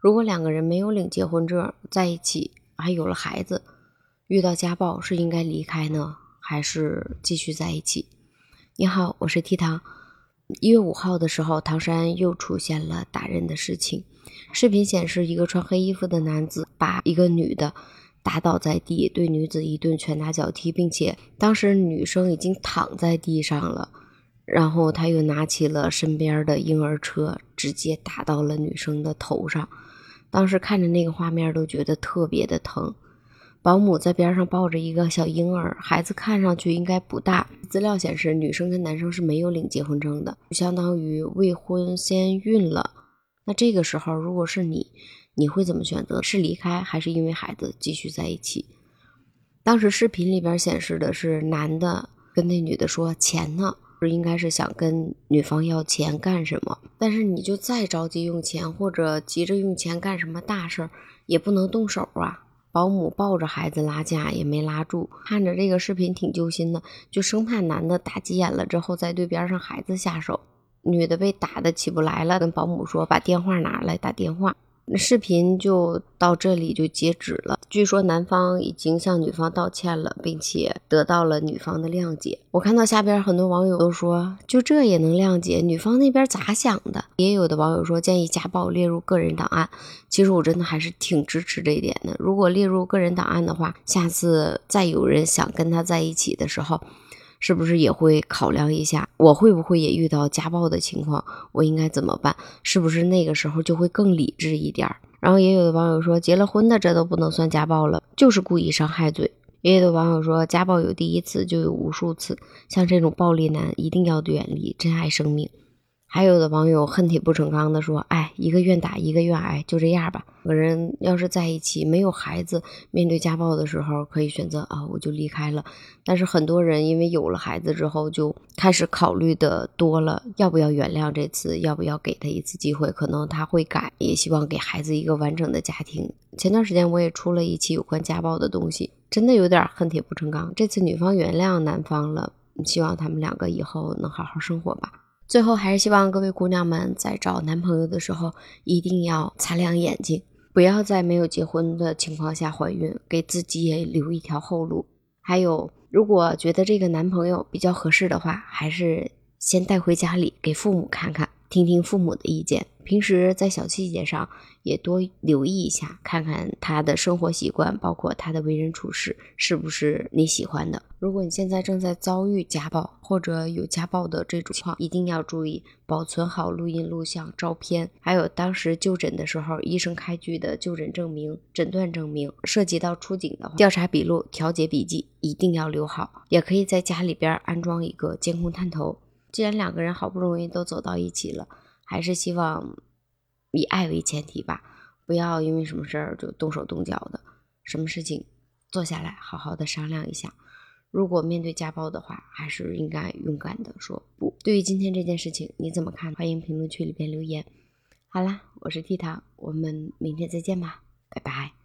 如果两个人没有领结婚证在一起，还有了孩子，遇到家暴是应该离开呢，还是继续在一起？你好，我是 T 糖。一月五号的时候，唐山又出现了打人的事情。视频显示，一个穿黑衣服的男子把一个女的打倒在地，对女子一顿拳打脚踢，并且当时女生已经躺在地上了。然后他又拿起了身边的婴儿车，直接打到了女生的头上。当时看着那个画面，都觉得特别的疼。保姆在边上抱着一个小婴儿，孩子看上去应该不大。资料显示，女生跟男生是没有领结婚证的，相当于未婚先孕了。那这个时候，如果是你，你会怎么选择？是离开，还是因为孩子继续在一起？当时视频里边显示的是男的跟那女的说：“钱呢？”是应该是想跟女方要钱干什么？但是你就再着急用钱，或者急着用钱干什么大事儿，也不能动手啊。保姆抱着孩子拉架也没拉住，看着这个视频挺揪心的，就生怕男的打急眼了之后再对边上孩子下手。女的被打的起不来了，跟保姆说把电话拿来打电话。那视频就到这里就截止了。据说男方已经向女方道歉了，并且得到了女方的谅解。我看到下边很多网友都说，就这也能谅解？女方那边咋想的？也有的网友说建议家暴列入个人档案。其实我真的还是挺支持这一点的。如果列入个人档案的话，下次再有人想跟他在一起的时候。是不是也会考量一下，我会不会也遇到家暴的情况？我应该怎么办？是不是那个时候就会更理智一点？然后也有的网友说，结了婚的这都不能算家暴了，就是故意伤害罪。也有的网友说，家暴有第一次就有无数次，像这种暴力男一定要远离，珍爱生命。还有的网友恨铁不成钢的说：“哎，一个愿打，一个愿挨，就这样吧。两个人要是在一起，没有孩子，面对家暴的时候，可以选择啊，我就离开了。但是很多人因为有了孩子之后，就开始考虑的多了，要不要原谅这次，要不要给他一次机会？可能他会改，也希望给孩子一个完整的家庭。前段时间我也出了一期有关家暴的东西，真的有点恨铁不成钢。这次女方原谅男方了，希望他们两个以后能好好生活吧。”最后还是希望各位姑娘们在找男朋友的时候一定要擦亮眼睛，不要在没有结婚的情况下怀孕，给自己也留一条后路。还有，如果觉得这个男朋友比较合适的话，还是先带回家里给父母看看，听听父母的意见。平时在小细节上也多留意一下，看看他的生活习惯，包括他的为人处事是不是你喜欢的。如果你现在正在遭遇家暴或者有家暴的这种情况，一定要注意保存好录音、录像、照片，还有当时就诊的时候医生开具的就诊证明、诊断证明。涉及到出警的，调查笔录、调解笔记一定要留好。也可以在家里边安装一个监控探头。既然两个人好不容易都走到一起了。还是希望以爱为前提吧，不要因为什么事儿就动手动脚的。什么事情坐下来好好的商量一下。如果面对家暴的话，还是应该勇敢的说不。对于今天这件事情，你怎么看？欢迎评论区里边留言。好啦，我是 T 糖，我们明天再见吧，拜拜。